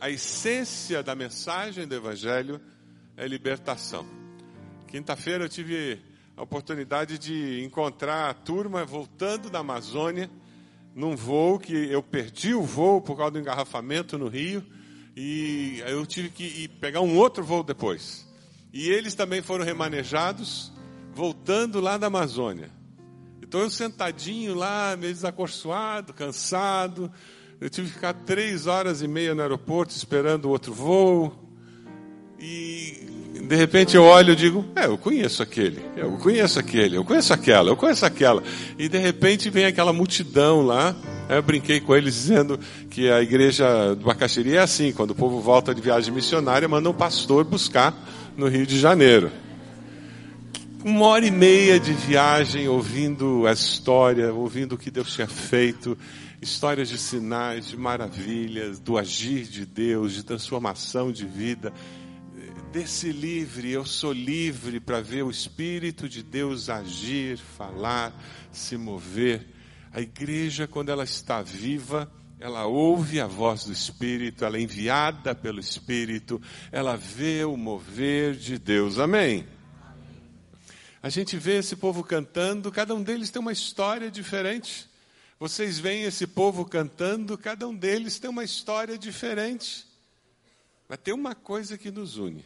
A essência da mensagem do Evangelho é libertação. Quinta-feira eu tive a oportunidade de encontrar a turma voltando da Amazônia num voo que eu perdi o voo por causa do engarrafamento no Rio e eu tive que pegar um outro voo depois. E eles também foram remanejados voltando lá da Amazônia. Então eu sentadinho lá, meio desacorçoado, cansado, eu tive que ficar três horas e meia no aeroporto esperando outro voo. E de repente eu olho e digo: É, eu conheço aquele, eu conheço aquele, eu conheço aquela, eu conheço aquela. E de repente vem aquela multidão lá. Eu brinquei com eles dizendo que a igreja do Bacaxiri é assim: quando o povo volta de viagem missionária, manda um pastor buscar no Rio de Janeiro. Uma hora e meia de viagem ouvindo a história, ouvindo o que Deus tinha feito histórias de sinais, de maravilhas, do agir de Deus, de transformação de vida. Desse livre, eu sou livre para ver o Espírito de Deus agir, falar, se mover. A igreja, quando ela está viva, ela ouve a voz do Espírito, ela é enviada pelo Espírito, ela vê o mover de Deus. Amém? A gente vê esse povo cantando, cada um deles tem uma história diferente. Vocês veem esse povo cantando, cada um deles tem uma história diferente. Mas tem uma coisa que nos une.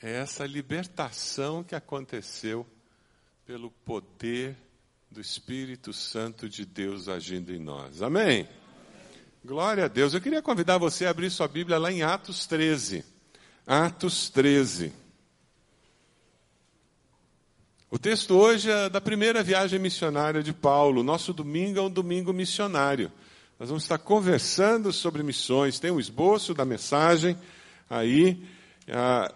É essa libertação que aconteceu pelo poder do Espírito Santo de Deus agindo em nós. Amém? Glória a Deus. Eu queria convidar você a abrir sua Bíblia lá em Atos 13. Atos 13. O texto hoje é da primeira viagem missionária de Paulo. Nosso domingo é um domingo missionário. Nós vamos estar conversando sobre missões. Tem um esboço da mensagem aí. Ah,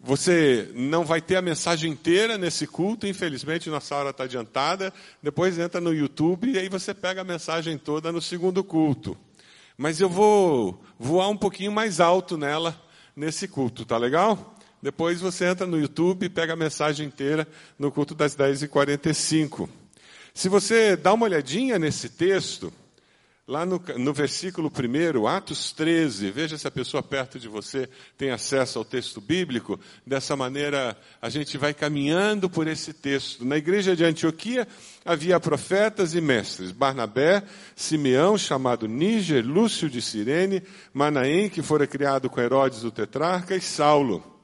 você não vai ter a mensagem inteira nesse culto, infelizmente nossa hora está adiantada. Depois entra no YouTube e aí você pega a mensagem toda no segundo culto. Mas eu vou voar um pouquinho mais alto nela nesse culto, tá legal? Depois você entra no YouTube e pega a mensagem inteira no culto das 10h45. Se você dá uma olhadinha nesse texto, lá no, no versículo 1, Atos 13, veja se a pessoa perto de você tem acesso ao texto bíblico. Dessa maneira, a gente vai caminhando por esse texto. Na igreja de Antioquia havia profetas e mestres: Barnabé, Simeão, chamado Níger, Lúcio de Cirene, Manaém, que fora criado com Herodes o tetrarca, e Saulo.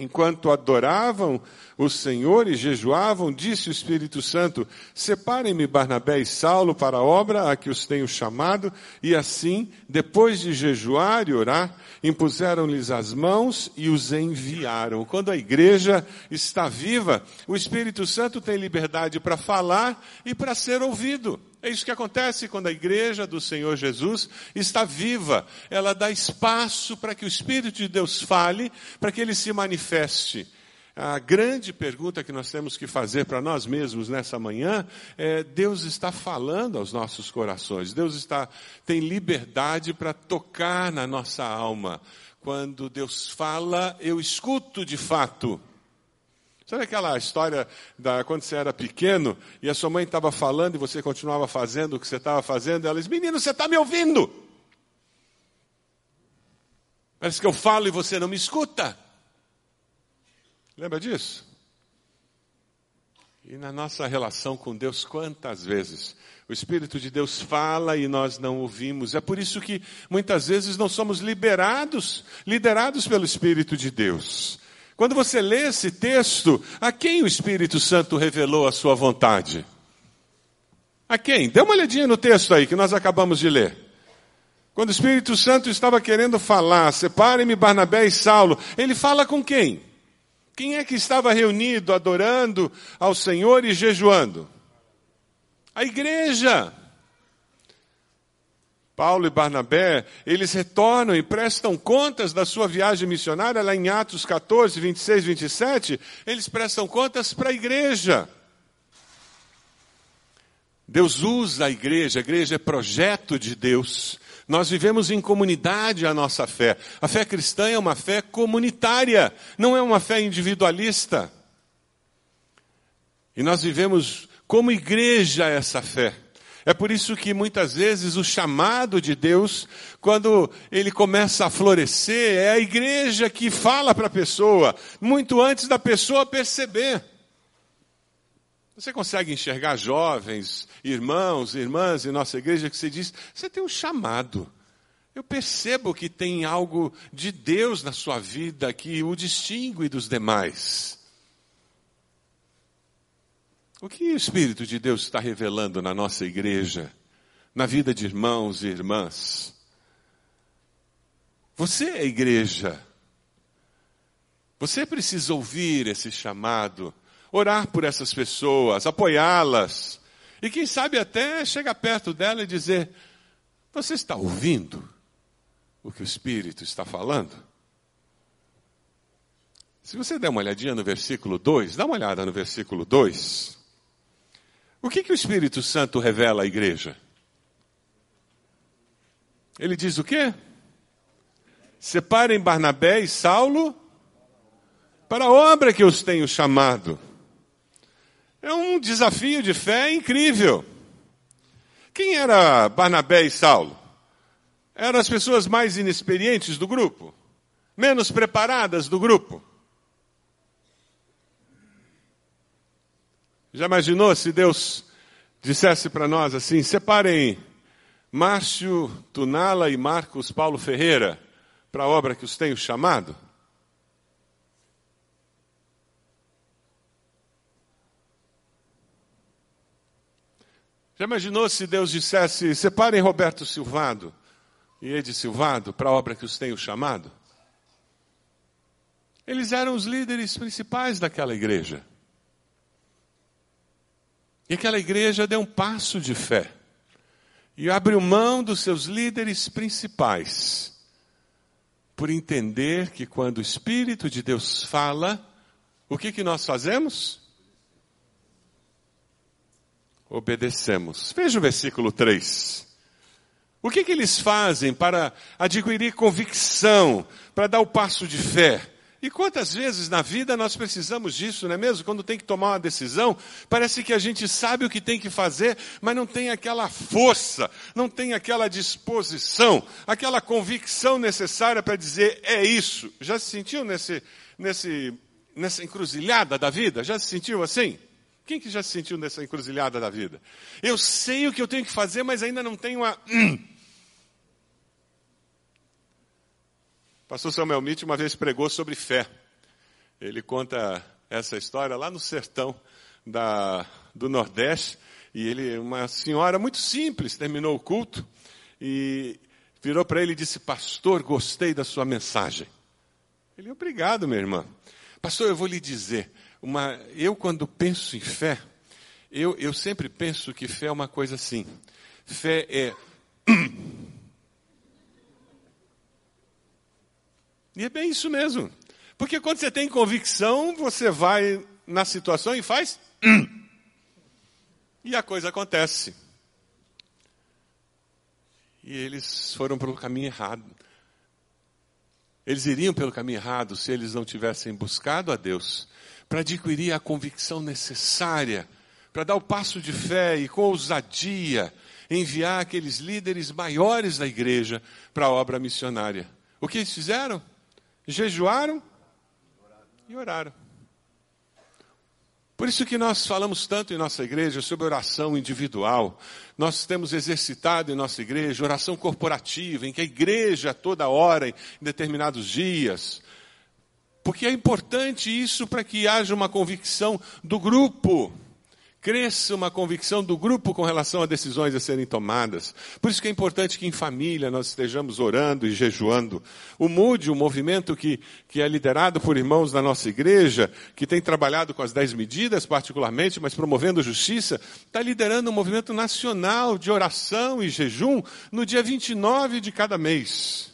Enquanto adoravam o Senhor e jejuavam, disse o Espírito Santo: Separem-me Barnabé e Saulo para a obra a que os tenho chamado. E assim, depois de jejuar e orar, impuseram-lhes as mãos e os enviaram. Quando a igreja está viva, o Espírito Santo tem liberdade para falar e para ser ouvido. É isso que acontece quando a igreja do Senhor Jesus está viva. Ela dá espaço para que o Espírito de Deus fale, para que ele se manifeste. A grande pergunta que nós temos que fazer para nós mesmos nessa manhã é: Deus está falando aos nossos corações, Deus está, tem liberdade para tocar na nossa alma. Quando Deus fala, eu escuto de fato. Sabe aquela história da quando você era pequeno e a sua mãe estava falando e você continuava fazendo o que você estava fazendo? Ela diz: Menino, você está me ouvindo? Parece que eu falo e você não me escuta. Lembra disso? E na nossa relação com Deus, quantas vezes o Espírito de Deus fala e nós não ouvimos? É por isso que muitas vezes não somos liberados, liderados pelo Espírito de Deus. Quando você lê esse texto, a quem o Espírito Santo revelou a sua vontade? A quem? Dê uma olhadinha no texto aí que nós acabamos de ler. Quando o Espírito Santo estava querendo falar, separem-me Barnabé e Saulo, ele fala com quem? Quem é que estava reunido, adorando ao Senhor e jejuando? A igreja. Paulo e Barnabé, eles retornam e prestam contas da sua viagem missionária, lá em Atos 14, 26, 27, eles prestam contas para a igreja. Deus usa a igreja, a igreja é projeto de Deus. Nós vivemos em comunidade a nossa fé. A fé cristã é uma fé comunitária, não é uma fé individualista. E nós vivemos como igreja essa fé. É por isso que muitas vezes o chamado de Deus, quando ele começa a florescer, é a igreja que fala para a pessoa, muito antes da pessoa perceber. Você consegue enxergar jovens, irmãos, irmãs em nossa igreja que você diz: você tem um chamado. Eu percebo que tem algo de Deus na sua vida que o distingue dos demais. O que o Espírito de Deus está revelando na nossa igreja, na vida de irmãos e irmãs? Você é igreja. Você precisa ouvir esse chamado, orar por essas pessoas, apoiá-las. E quem sabe até chegar perto dela e dizer: Você está ouvindo o que o Espírito está falando? Se você der uma olhadinha no versículo 2, dá uma olhada no versículo 2. O que, que o Espírito Santo revela à igreja? Ele diz o quê? Separem Barnabé e Saulo para a obra que eu os tenho chamado. É um desafio de fé incrível. Quem era Barnabé e Saulo? Eram as pessoas mais inexperientes do grupo, menos preparadas do grupo. Já imaginou se Deus dissesse para nós assim: separem Márcio Tunala e Marcos Paulo Ferreira para a obra que os tenho chamado? Já imaginou se Deus dissesse: separem Roberto Silvado e Ed Silvado para a obra que os tenho chamado? Eles eram os líderes principais daquela igreja. E aquela igreja deu um passo de fé e abriu mão dos seus líderes principais, por entender que quando o Espírito de Deus fala, o que, que nós fazemos? Obedecemos. Veja o versículo 3. O que, que eles fazem para adquirir convicção, para dar o passo de fé? E quantas vezes na vida nós precisamos disso, não é mesmo? Quando tem que tomar uma decisão, parece que a gente sabe o que tem que fazer, mas não tem aquela força, não tem aquela disposição, aquela convicção necessária para dizer é isso. Já se sentiu nesse, nesse, nessa encruzilhada da vida? Já se sentiu assim? Quem que já se sentiu nessa encruzilhada da vida? Eu sei o que eu tenho que fazer, mas ainda não tenho a. Hum, Pastor Samuel Mitch uma vez pregou sobre fé. Ele conta essa história lá no sertão da, do Nordeste. E ele, uma senhora muito simples, terminou o culto e virou para ele e disse: Pastor, gostei da sua mensagem. Ele, obrigado, minha irmã. Pastor, eu vou lhe dizer, uma, eu quando penso em fé, eu, eu sempre penso que fé é uma coisa assim. Fé é E é bem isso mesmo. Porque quando você tem convicção, você vai na situação e faz. E a coisa acontece. E eles foram pelo caminho errado. Eles iriam pelo caminho errado se eles não tivessem buscado a Deus para adquirir a convicção necessária, para dar o passo de fé e com ousadia enviar aqueles líderes maiores da igreja para a obra missionária. O que eles fizeram? Jejuaram e oraram. Por isso que nós falamos tanto em nossa igreja sobre oração individual. Nós temos exercitado em nossa igreja oração corporativa, em que a igreja toda hora, em determinados dias. Porque é importante isso para que haja uma convicção do grupo cresça uma convicção do grupo com relação a decisões a serem tomadas. Por isso que é importante que em família nós estejamos orando e jejuando. O MUD, o movimento que, que é liderado por irmãos da nossa igreja, que tem trabalhado com as dez medidas particularmente, mas promovendo justiça, está liderando um movimento nacional de oração e jejum no dia 29 de cada mês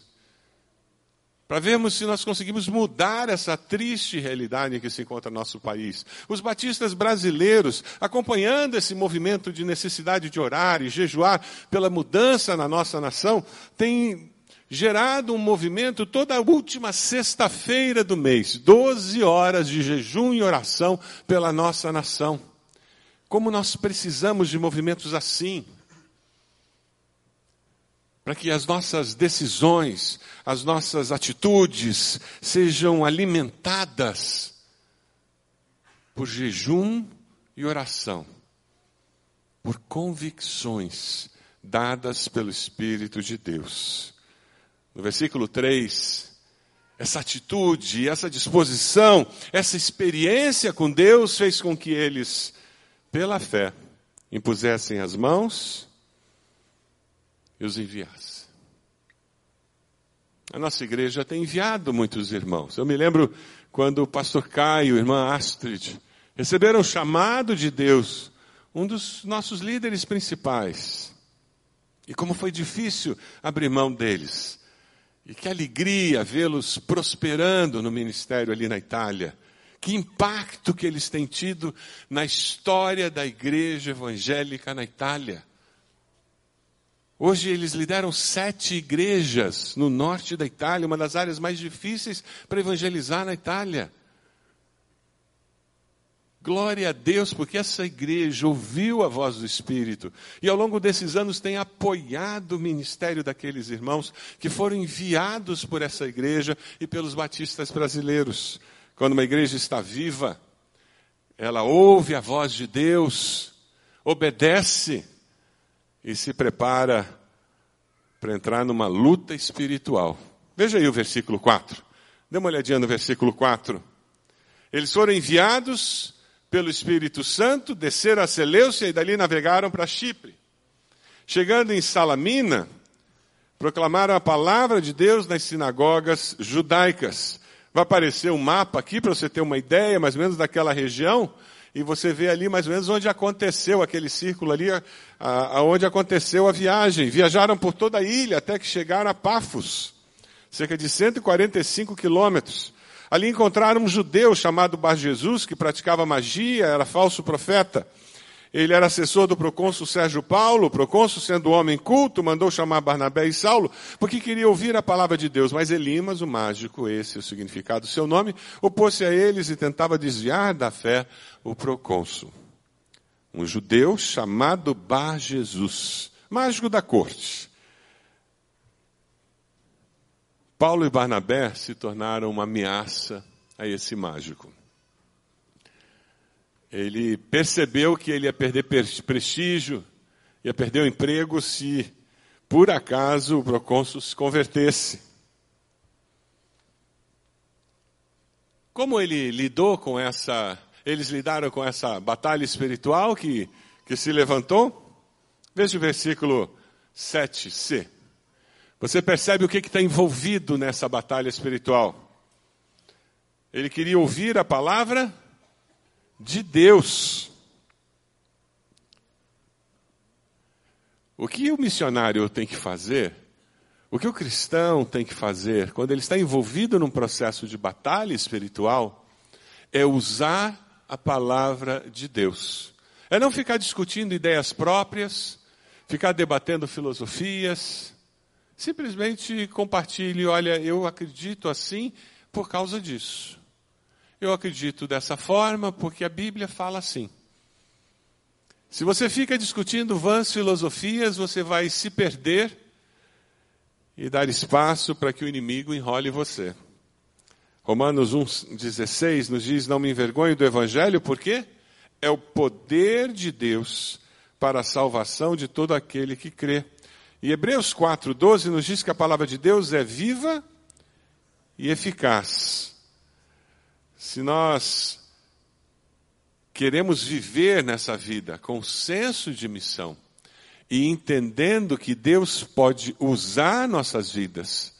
para vermos se nós conseguimos mudar essa triste realidade em que se encontra nosso país. Os batistas brasileiros, acompanhando esse movimento de necessidade de orar e jejuar pela mudança na nossa nação, têm gerado um movimento toda a última sexta-feira do mês, 12 horas de jejum e oração pela nossa nação. Como nós precisamos de movimentos assim. Para que as nossas decisões, as nossas atitudes sejam alimentadas por jejum e oração, por convicções dadas pelo Espírito de Deus. No versículo 3, essa atitude, essa disposição, essa experiência com Deus fez com que eles, pela fé, impusessem as mãos e os enviasse. A nossa igreja tem enviado muitos irmãos. Eu me lembro quando o pastor Caio irmã Astrid receberam o chamado de Deus, um dos nossos líderes principais. E como foi difícil abrir mão deles. E que alegria vê-los prosperando no ministério ali na Itália. Que impacto que eles têm tido na história da igreja evangélica na Itália. Hoje eles lideram sete igrejas no norte da Itália, uma das áreas mais difíceis para evangelizar na Itália. Glória a Deus, porque essa igreja ouviu a voz do Espírito e ao longo desses anos tem apoiado o ministério daqueles irmãos que foram enviados por essa igreja e pelos batistas brasileiros. Quando uma igreja está viva, ela ouve a voz de Deus, obedece e se prepara para entrar numa luta espiritual. Veja aí o versículo 4. Dê uma olhadinha no versículo 4. Eles foram enviados pelo Espírito Santo, desceram a Seleucia e dali navegaram para Chipre. Chegando em Salamina, proclamaram a palavra de Deus nas sinagogas judaicas. Vai aparecer um mapa aqui para você ter uma ideia mais ou menos daquela região e você vê ali mais ou menos onde aconteceu aquele círculo ali, aonde aconteceu a viagem. Viajaram por toda a ilha até que chegaram a Pafos, cerca de 145 quilômetros. Ali encontraram um judeu chamado Bar Jesus, que praticava magia, era falso profeta. Ele era assessor do procônsul Sérgio Paulo, o procônsul, sendo homem culto, mandou chamar Barnabé e Saulo, porque queria ouvir a palavra de Deus. Mas Elimas, o mágico, esse é o significado do seu nome, opôs-se a eles e tentava desviar da fé o procônsul. Um judeu chamado Bar Jesus, mágico da corte. Paulo e Barnabé se tornaram uma ameaça a esse mágico. Ele percebeu que ele ia perder prestígio, ia perder o emprego se, por acaso, o procônsul se convertesse. Como ele lidou com essa, eles lidaram com essa batalha espiritual que, que se levantou? Veja o versículo 7c. Você percebe o que está envolvido nessa batalha espiritual? Ele queria ouvir a palavra de Deus. O que o missionário tem que fazer, o que o cristão tem que fazer, quando ele está envolvido num processo de batalha espiritual, é usar a palavra de Deus. É não ficar discutindo ideias próprias, ficar debatendo filosofias. Simplesmente compartilhe, olha, eu acredito assim por causa disso. Eu acredito dessa forma porque a Bíblia fala assim. Se você fica discutindo vãs filosofias, você vai se perder e dar espaço para que o inimigo enrole você. Romanos 1,16 nos diz: Não me envergonhe do Evangelho, porque é o poder de Deus para a salvação de todo aquele que crê. E Hebreus 4,12 nos diz que a palavra de Deus é viva e eficaz se nós queremos viver nessa vida com senso de missão e entendendo que Deus pode usar nossas vidas,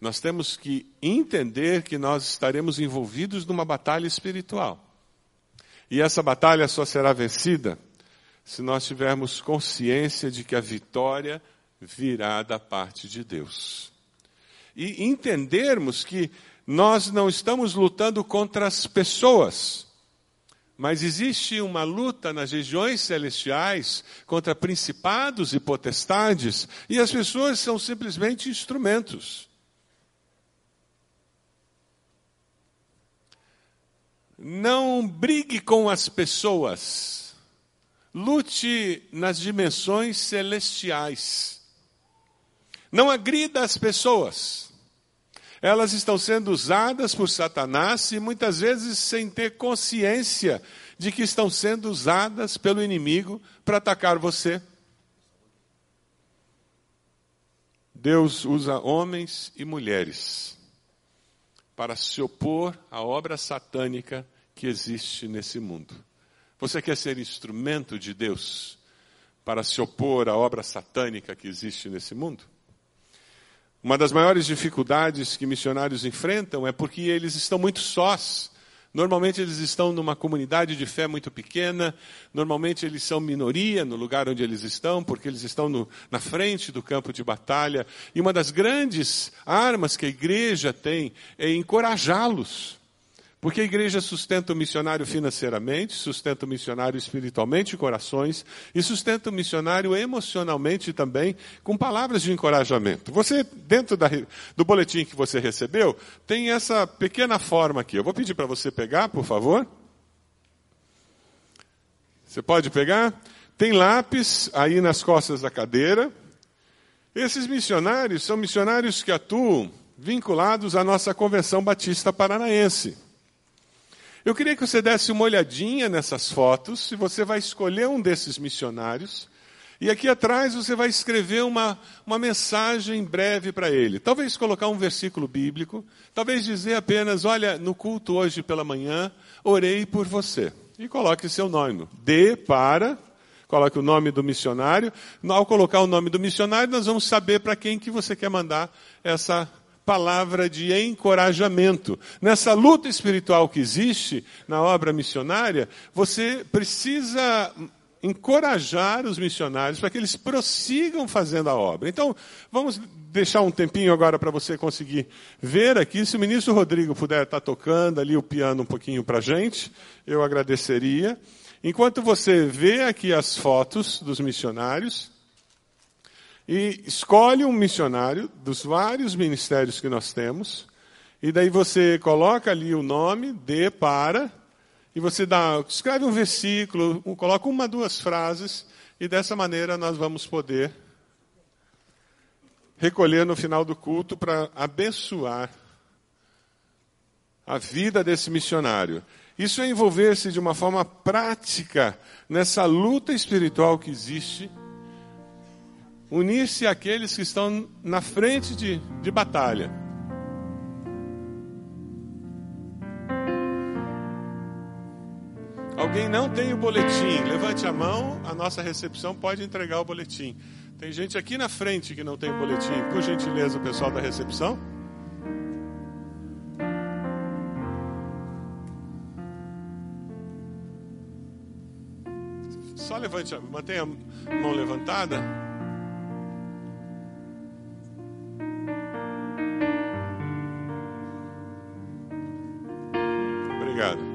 nós temos que entender que nós estaremos envolvidos numa batalha espiritual. E essa batalha só será vencida se nós tivermos consciência de que a vitória virá da parte de Deus. E entendermos que nós não estamos lutando contra as pessoas, mas existe uma luta nas regiões celestiais contra principados e potestades, e as pessoas são simplesmente instrumentos. Não brigue com as pessoas. Lute nas dimensões celestiais. Não agrida as pessoas. Elas estão sendo usadas por Satanás e muitas vezes sem ter consciência de que estão sendo usadas pelo inimigo para atacar você. Deus usa homens e mulheres para se opor à obra satânica que existe nesse mundo. Você quer ser instrumento de Deus para se opor à obra satânica que existe nesse mundo? Uma das maiores dificuldades que missionários enfrentam é porque eles estão muito sós. Normalmente eles estão numa comunidade de fé muito pequena, normalmente eles são minoria no lugar onde eles estão, porque eles estão no, na frente do campo de batalha. E uma das grandes armas que a igreja tem é encorajá-los porque a igreja sustenta o missionário financeiramente, sustenta o missionário espiritualmente, corações, e sustenta o missionário emocionalmente também, com palavras de encorajamento. Você, dentro da, do boletim que você recebeu, tem essa pequena forma aqui. Eu vou pedir para você pegar, por favor. Você pode pegar? Tem lápis aí nas costas da cadeira. Esses missionários são missionários que atuam vinculados à nossa Convenção Batista Paranaense. Eu queria que você desse uma olhadinha nessas fotos, e você vai escolher um desses missionários, e aqui atrás você vai escrever uma, uma mensagem breve para ele. Talvez colocar um versículo bíblico, talvez dizer apenas: Olha, no culto hoje pela manhã, orei por você. E coloque seu nome. D para, coloque o nome do missionário. Ao colocar o nome do missionário, nós vamos saber para quem que você quer mandar essa palavra de encorajamento. Nessa luta espiritual que existe na obra missionária, você precisa encorajar os missionários para que eles prossigam fazendo a obra. Então, vamos deixar um tempinho agora para você conseguir ver aqui. Se o ministro Rodrigo puder estar tocando ali o piano um pouquinho para a gente, eu agradeceria. Enquanto você vê aqui as fotos dos missionários, e escolhe um missionário dos vários ministérios que nós temos, e daí você coloca ali o nome, de para, e você dá, escreve um versículo, coloca uma, duas frases, e dessa maneira nós vamos poder recolher no final do culto para abençoar a vida desse missionário. Isso é envolver-se de uma forma prática nessa luta espiritual que existe unir-se àqueles que estão na frente de, de batalha. Alguém não tem o boletim? Levante a mão, a nossa recepção pode entregar o boletim. Tem gente aqui na frente que não tem o boletim. Por gentileza, o pessoal da recepção. Só levante, mantenha a mão levantada. Obrigado.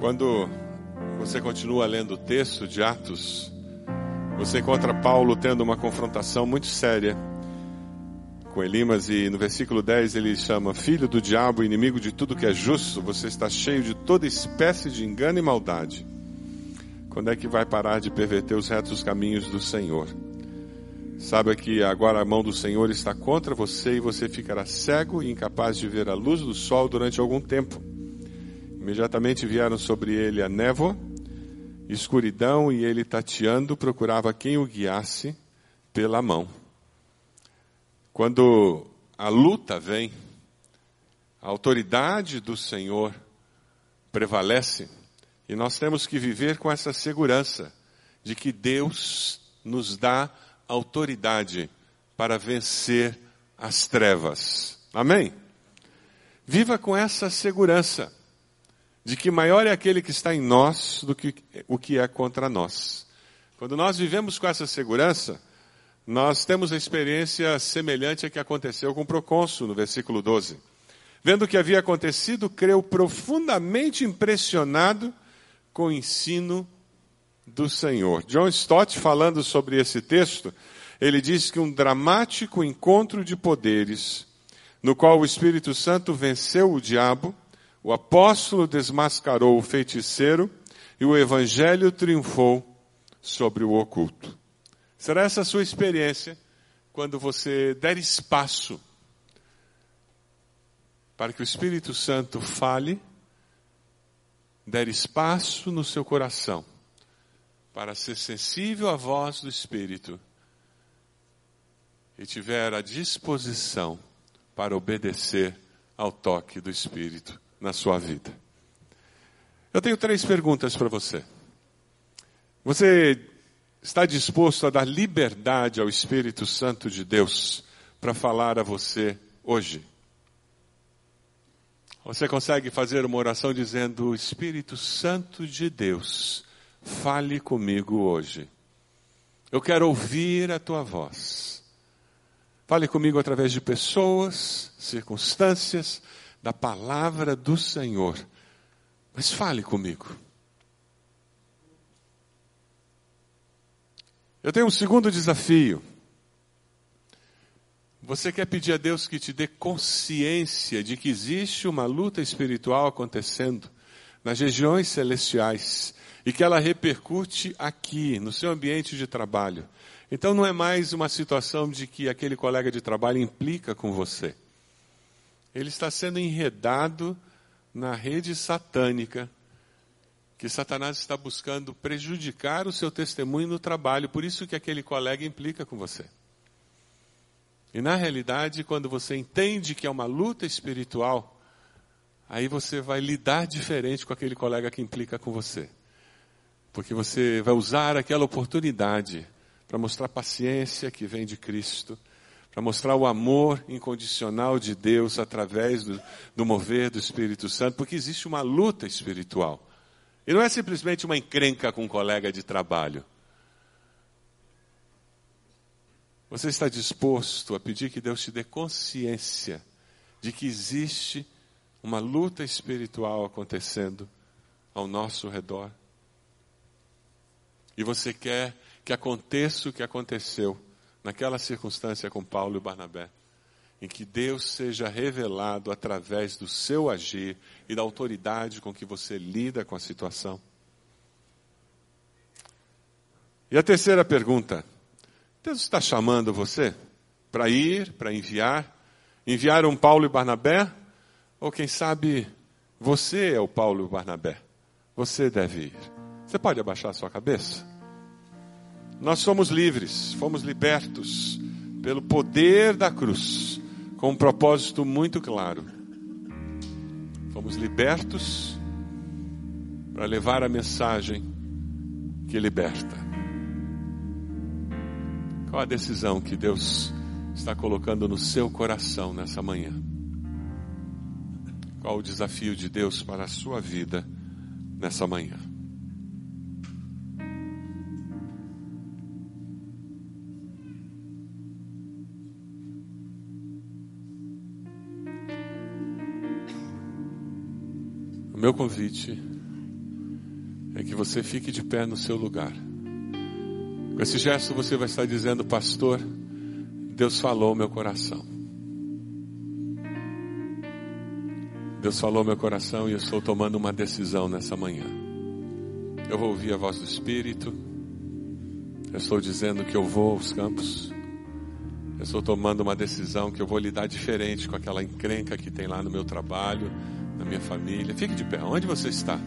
Quando você continua lendo o texto de Atos, você encontra Paulo tendo uma confrontação muito séria com Elimas e no versículo 10 ele chama filho do diabo, inimigo de tudo que é justo, você está cheio de toda espécie de engano e maldade. Quando é que vai parar de perverter os retos caminhos do Senhor? Saiba que agora a mão do Senhor está contra você e você ficará cego e incapaz de ver a luz do sol durante algum tempo. Imediatamente vieram sobre ele a névoa, escuridão e ele tateando procurava quem o guiasse pela mão. Quando a luta vem, a autoridade do Senhor prevalece e nós temos que viver com essa segurança de que Deus nos dá autoridade para vencer as trevas. Amém? Viva com essa segurança de que maior é aquele que está em nós do que o que é contra nós. Quando nós vivemos com essa segurança, nós temos a experiência semelhante à que aconteceu com o procônsul no versículo 12. Vendo o que havia acontecido, creu profundamente impressionado com o ensino do Senhor. John Stott, falando sobre esse texto, ele diz que um dramático encontro de poderes, no qual o Espírito Santo venceu o diabo, o apóstolo desmascarou o feiticeiro e o evangelho triunfou sobre o oculto. Será essa a sua experiência quando você der espaço para que o Espírito Santo fale, der espaço no seu coração para ser sensível à voz do Espírito e tiver a disposição para obedecer ao toque do Espírito na sua vida. Eu tenho três perguntas para você. Você está disposto a dar liberdade ao Espírito Santo de Deus para falar a você hoje? Você consegue fazer uma oração dizendo: Espírito Santo de Deus, fale comigo hoje. Eu quero ouvir a tua voz. Fale comigo através de pessoas, circunstâncias, da palavra do Senhor. Mas fale comigo. Eu tenho um segundo desafio. Você quer pedir a Deus que te dê consciência de que existe uma luta espiritual acontecendo nas regiões celestiais e que ela repercute aqui, no seu ambiente de trabalho. Então não é mais uma situação de que aquele colega de trabalho implica com você. Ele está sendo enredado na rede satânica que Satanás está buscando prejudicar o seu testemunho no trabalho, por isso que aquele colega implica com você. E na realidade, quando você entende que é uma luta espiritual, aí você vai lidar diferente com aquele colega que implica com você. Porque você vai usar aquela oportunidade para mostrar paciência que vem de Cristo, para mostrar o amor incondicional de Deus através do, do mover do Espírito Santo, porque existe uma luta espiritual. E não é simplesmente uma encrenca com um colega de trabalho. Você está disposto a pedir que Deus te dê consciência de que existe uma luta espiritual acontecendo ao nosso redor? E você quer que aconteça o que aconteceu naquela circunstância com Paulo e Barnabé? em que Deus seja revelado através do seu agir e da autoridade com que você lida com a situação. E a terceira pergunta: Deus está chamando você para ir, para enviar? Enviar um Paulo e Barnabé? Ou quem sabe você é o Paulo e Barnabé? Você deve ir. Você pode abaixar sua cabeça? Nós somos livres, fomos libertos pelo poder da cruz com um propósito muito claro. Fomos libertos para levar a mensagem que liberta. Qual a decisão que Deus está colocando no seu coração nessa manhã? Qual o desafio de Deus para a sua vida nessa manhã? Meu convite é que você fique de pé no seu lugar. Com esse gesto você vai estar dizendo, pastor, Deus falou meu coração. Deus falou meu coração e eu estou tomando uma decisão nessa manhã. Eu vou ouvir a voz do Espírito. Eu estou dizendo que eu vou aos campos. Eu estou tomando uma decisão que eu vou lidar diferente com aquela encrenca que tem lá no meu trabalho, na minha família. Fique de pé. Onde você está?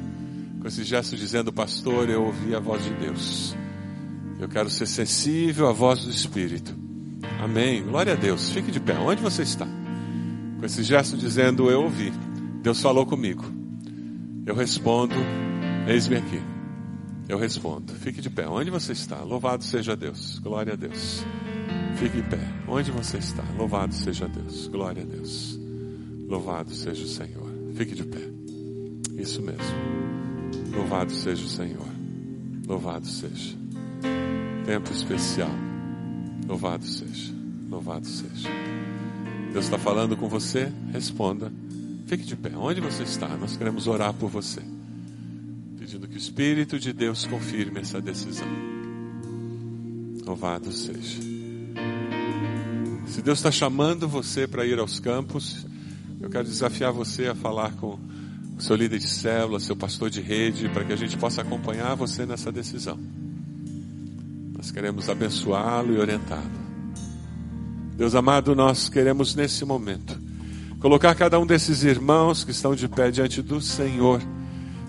Com esse gesto dizendo, pastor, eu ouvi a voz de Deus. Eu quero ser sensível à voz do Espírito. Amém. Glória a Deus. Fique de pé. Onde você está? Com esse gesto dizendo, eu ouvi. Deus falou comigo. Eu respondo, eis-me aqui. Eu respondo. Fique de pé. Onde você está? Louvado seja Deus. Glória a Deus. Fique em pé. Onde você está? Louvado seja Deus. Glória a Deus. Louvado seja o Senhor. Fique de pé. Isso mesmo. Louvado seja o Senhor. Louvado seja. Tempo especial. Louvado seja. Louvado seja. Deus está falando com você? Responda. Fique de pé. Onde você está? Nós queremos orar por você. Pedindo que o Espírito de Deus confirme essa decisão. Louvado seja. Se Deus está chamando você para ir aos campos, eu quero desafiar você a falar com o seu líder de célula, seu pastor de rede, para que a gente possa acompanhar você nessa decisão. Nós queremos abençoá-lo e orientá-lo. Deus amado, nós queremos nesse momento colocar cada um desses irmãos que estão de pé diante do Senhor,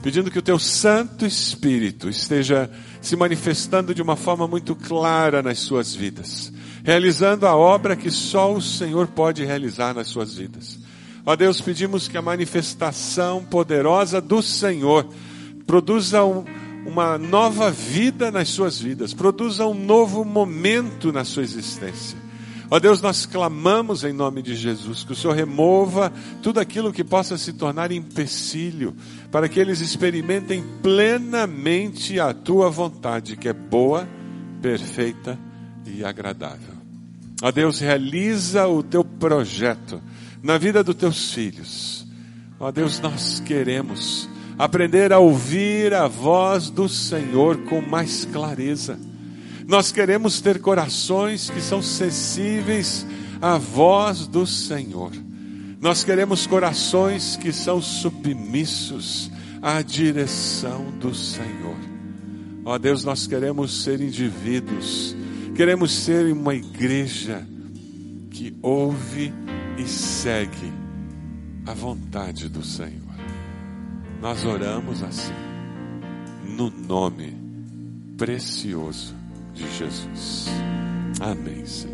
pedindo que o teu Santo Espírito esteja se manifestando de uma forma muito clara nas suas vidas, realizando a obra que só o Senhor pode realizar nas suas vidas. Ó Deus, pedimos que a manifestação poderosa do Senhor produza um, uma nova vida nas suas vidas, produza um novo momento na sua existência. Ó Deus, nós clamamos em nome de Jesus que o Senhor remova tudo aquilo que possa se tornar empecilho, para que eles experimentem plenamente a tua vontade, que é boa, perfeita e agradável. Ó Deus, realiza o teu projeto na vida dos teus filhos. Ó Deus, nós queremos aprender a ouvir a voz do Senhor com mais clareza nós queremos ter corações que são sensíveis à voz do Senhor. Nós queremos corações que são submissos à direção do Senhor. Ó Deus, nós queremos ser indivíduos, queremos ser uma igreja que ouve e segue a vontade do Senhor. Nós oramos assim, no nome precioso de Jesus. Amém, Senhor.